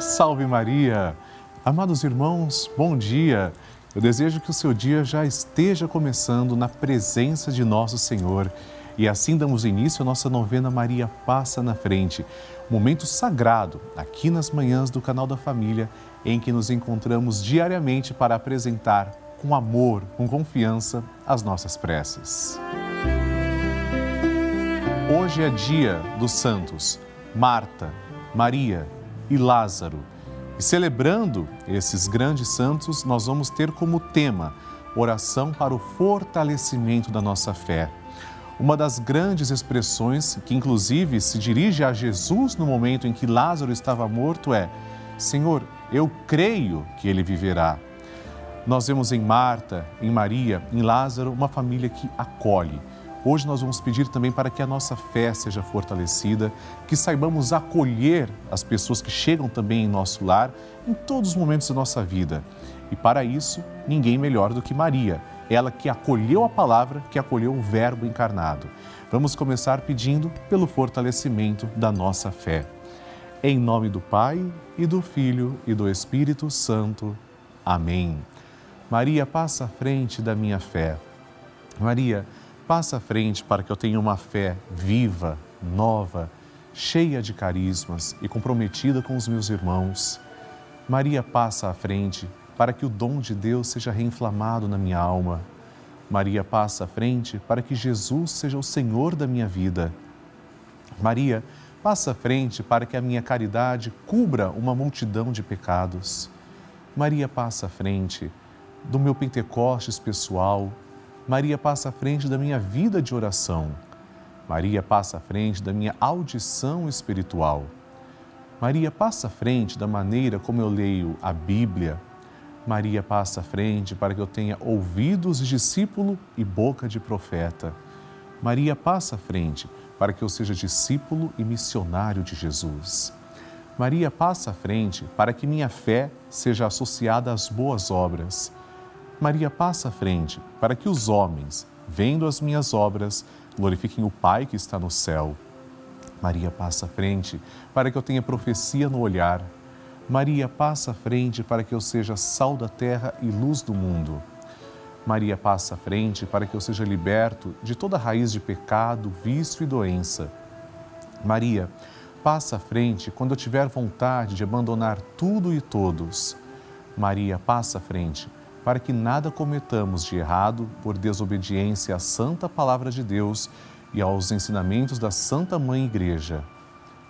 Salve Maria! Amados irmãos, bom dia! Eu desejo que o seu dia já esteja começando na presença de nosso Senhor. E assim damos início à nossa novena Maria Passa na Frente, momento sagrado aqui nas manhãs do canal da Família, em que nos encontramos diariamente para apresentar com amor, com confiança, as nossas preces. Hoje é dia dos santos Marta, Maria e Lázaro. E celebrando esses grandes santos, nós vamos ter como tema oração para o fortalecimento da nossa fé. Uma das grandes expressões que, inclusive, se dirige a Jesus no momento em que Lázaro estava morto é: Senhor, eu creio que ele viverá. Nós vemos em Marta, em Maria, em Lázaro, uma família que acolhe Hoje nós vamos pedir também para que a nossa fé seja fortalecida, que saibamos acolher as pessoas que chegam também em nosso lar em todos os momentos da nossa vida. E para isso, ninguém melhor do que Maria, ela que acolheu a palavra, que acolheu o Verbo encarnado. Vamos começar pedindo pelo fortalecimento da nossa fé. Em nome do Pai e do Filho e do Espírito Santo. Amém. Maria, passa à frente da minha fé. Maria, Passa à frente para que eu tenha uma fé viva, nova, cheia de carismas e comprometida com os meus irmãos. Maria passa à frente para que o dom de Deus seja reinflamado na minha alma. Maria passa à frente para que Jesus seja o Senhor da minha vida. Maria passa à frente para que a minha caridade cubra uma multidão de pecados. Maria passa à frente do meu Pentecostes pessoal Maria passa à frente da minha vida de oração. Maria passa à frente da minha audição espiritual. Maria passa à frente da maneira como eu leio a Bíblia. Maria passa à frente para que eu tenha ouvidos de discípulo e boca de profeta. Maria passa à frente para que eu seja discípulo e missionário de Jesus. Maria passa à frente para que minha fé seja associada às boas obras. Maria passa à frente para que os homens, vendo as minhas obras, glorifiquem o Pai que está no céu. Maria passa à frente para que eu tenha profecia no olhar. Maria passa à frente para que eu seja sal da terra e luz do mundo. Maria passa à frente para que eu seja liberto de toda raiz de pecado, vício e doença. Maria passa à frente quando eu tiver vontade de abandonar tudo e todos. Maria passa à frente para que nada cometamos de errado por desobediência à santa palavra de Deus e aos ensinamentos da Santa Mãe Igreja.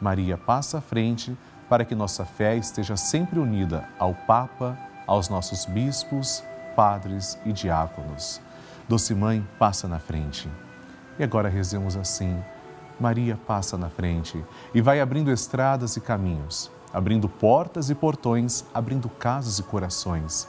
Maria passa à frente para que nossa fé esteja sempre unida ao Papa, aos nossos bispos, padres e diáconos. Doce Mãe, passa na frente. E agora rezemos assim: Maria passa na frente e vai abrindo estradas e caminhos, abrindo portas e portões, abrindo casas e corações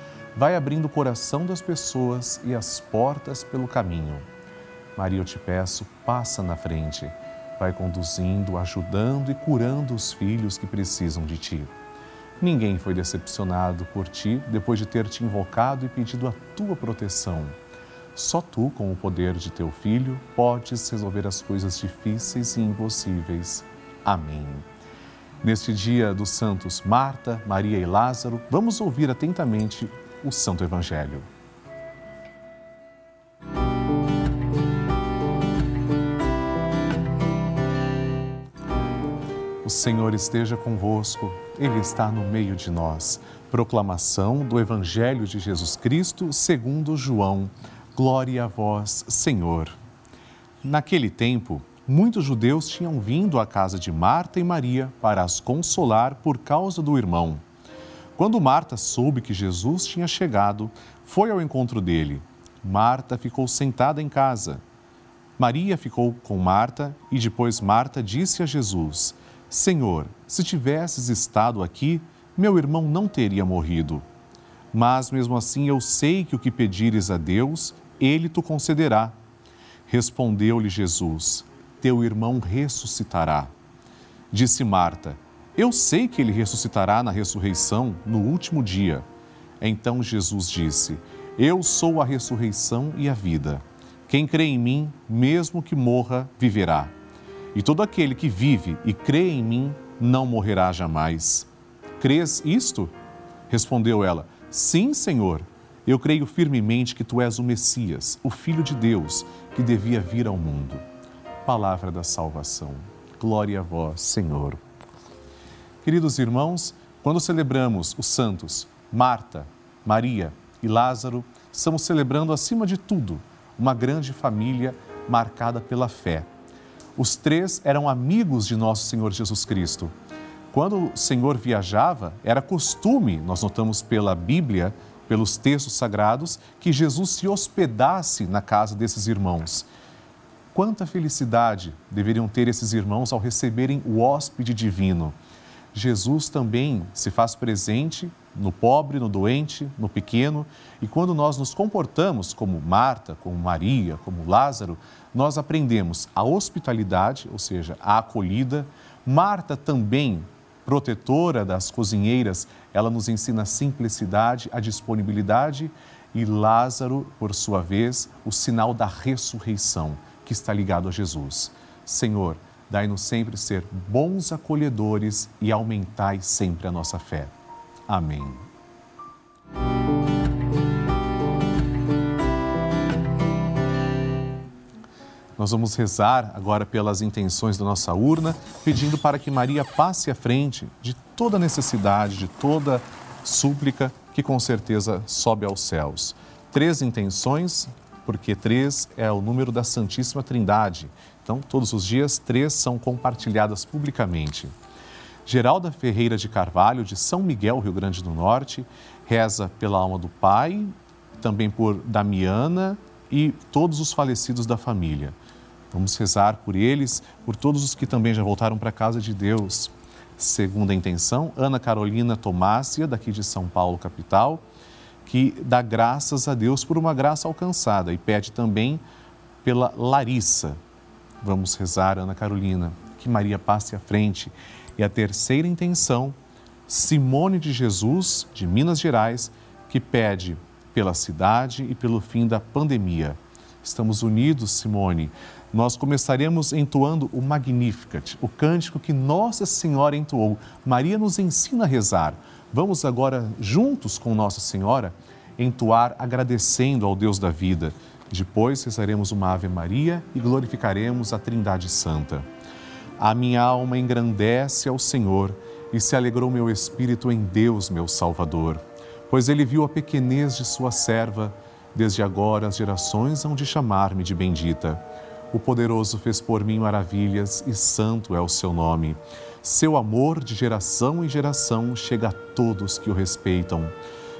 vai abrindo o coração das pessoas e as portas pelo caminho. Maria, eu te peço, passa na frente, vai conduzindo, ajudando e curando os filhos que precisam de ti. Ninguém foi decepcionado por ti depois de ter te invocado e pedido a tua proteção. Só tu, com o poder de teu filho, podes resolver as coisas difíceis e impossíveis. Amém. Neste dia dos santos Marta, Maria e Lázaro, vamos ouvir atentamente o Santo Evangelho. O Senhor esteja convosco, Ele está no meio de nós. Proclamação do Evangelho de Jesus Cristo segundo João. Glória a vós, Senhor. Naquele tempo, muitos judeus tinham vindo à casa de Marta e Maria para as consolar por causa do irmão. Quando Marta soube que Jesus tinha chegado, foi ao encontro dele. Marta ficou sentada em casa. Maria ficou com Marta e depois Marta disse a Jesus: Senhor, se tivesses estado aqui, meu irmão não teria morrido. Mas mesmo assim eu sei que o que pedires a Deus, ele te concederá. Respondeu-lhe Jesus: Teu irmão ressuscitará. Disse Marta: Eu sei que ele ressuscitará na ressurreição no último dia. Então Jesus disse: Eu sou a ressurreição e a vida. Quem crê em mim, mesmo que morra, viverá. E todo aquele que vive e crê em mim não morrerá jamais. Crês isto? Respondeu ela: Sim, Senhor. Eu creio firmemente que tu és o Messias, o Filho de Deus, que devia vir ao mundo. Palavra da salvação. Glória a vós, Senhor. Queridos irmãos, quando celebramos os santos Marta, Maria e Lázaro, estamos celebrando, acima de tudo, uma grande família marcada pela fé os três eram amigos de nosso Senhor Jesus Cristo. Quando o Senhor viajava, era costume, nós notamos pela Bíblia, pelos textos sagrados, que Jesus se hospedasse na casa desses irmãos. Quanta felicidade deveriam ter esses irmãos ao receberem o hóspede divino. Jesus também se faz presente no pobre, no doente, no pequeno, e quando nós nos comportamos como Marta, como Maria, como Lázaro, nós aprendemos a hospitalidade, ou seja, a acolhida. Marta também, protetora das cozinheiras, ela nos ensina a simplicidade, a disponibilidade, e Lázaro, por sua vez, o sinal da ressurreição, que está ligado a Jesus. Senhor, dai-nos sempre ser bons acolhedores e aumentai sempre a nossa fé. Amém. Nós vamos rezar agora pelas intenções da nossa urna, pedindo para que Maria passe à frente de toda necessidade, de toda súplica que com certeza sobe aos céus. Três intenções, porque três é o número da Santíssima Trindade. Então, todos os dias, três são compartilhadas publicamente. Geralda Ferreira de Carvalho, de São Miguel, Rio Grande do Norte, reza pela alma do pai, também por Damiana e todos os falecidos da família. Vamos rezar por eles, por todos os que também já voltaram para a casa de Deus. Segunda intenção, Ana Carolina Tomásia, daqui de São Paulo, capital, que dá graças a Deus por uma graça alcançada e pede também pela Larissa. Vamos rezar, Ana Carolina, que Maria passe à frente. E a terceira intenção, Simone de Jesus, de Minas Gerais, que pede pela cidade e pelo fim da pandemia. Estamos unidos, Simone nós começaremos entoando o Magnificat, o cântico que Nossa Senhora entoou. Maria nos ensina a rezar. Vamos agora, juntos com Nossa Senhora, entoar agradecendo ao Deus da vida. Depois rezaremos uma Ave Maria e glorificaremos a Trindade Santa. A minha alma engrandece ao Senhor e se alegrou meu espírito em Deus, meu Salvador, pois ele viu a pequenez de sua serva. Desde agora as gerações hão de chamar-me de bendita. O poderoso fez por mim maravilhas e santo é o seu nome. Seu amor de geração em geração chega a todos que o respeitam.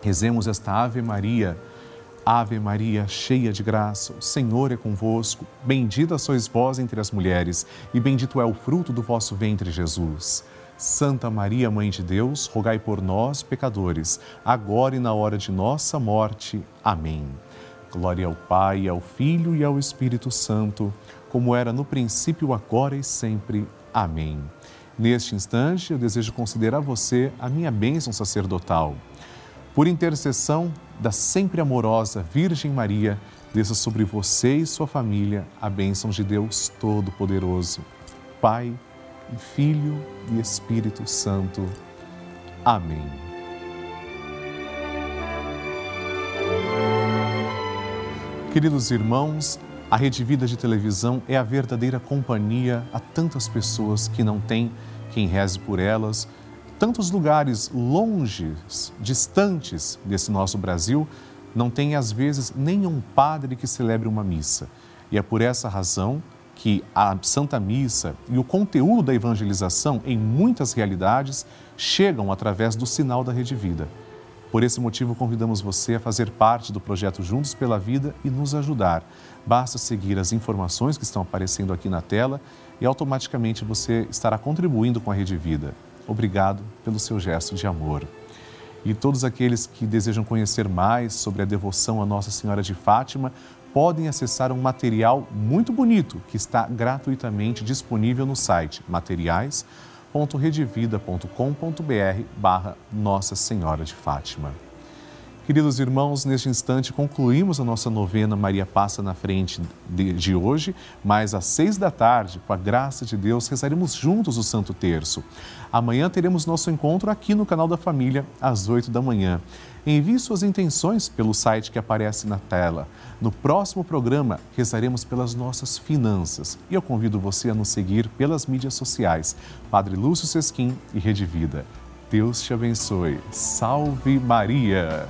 Rezemos esta Ave Maria. Ave Maria, cheia de graça, o Senhor é convosco. Bendita sois vós entre as mulheres, e bendito é o fruto do vosso ventre, Jesus. Santa Maria, Mãe de Deus, rogai por nós, pecadores, agora e na hora de nossa morte. Amém. Glória ao Pai, ao Filho e ao Espírito Santo, como era no princípio, agora e sempre. Amém. Neste instante, eu desejo considerar você a minha bênção sacerdotal. Por intercessão da sempre amorosa Virgem Maria, desça sobre você e sua família a bênção de Deus Todo-Poderoso, Pai, Filho e Espírito Santo. Amém. Queridos irmãos, a Rede Vida de Televisão é a verdadeira companhia a tantas pessoas que não têm quem reze por elas, tantos lugares longes, distantes desse nosso Brasil, não tem às vezes nenhum padre que celebre uma missa. E é por essa razão que a Santa Missa e o conteúdo da evangelização, em muitas realidades, chegam através do sinal da Rede Vida. Por esse motivo, convidamos você a fazer parte do projeto Juntos pela Vida e nos ajudar. Basta seguir as informações que estão aparecendo aqui na tela e automaticamente você estará contribuindo com a Rede Vida. Obrigado pelo seu gesto de amor. E todos aqueles que desejam conhecer mais sobre a devoção a Nossa Senhora de Fátima podem acessar um material muito bonito que está gratuitamente disponível no site materiais.redevida.com.br barra Nossa Senhora de Fátima. Queridos irmãos, neste instante concluímos a nossa novena Maria Passa na Frente de, hoje, mas às seis da tarde, com a graça de Deus, rezaremos juntos o Santo Terço. Amanhã teremos nosso encontro aqui no canal da Família, às oito da manhã. Envie suas intenções pelo site que aparece na tela. No próximo programa, rezaremos pelas nossas finanças e eu convido você a nos seguir pelas mídias sociais, Padre Lúcio Sesquim e Rede Vida. Deus te abençoe. Salve Maria!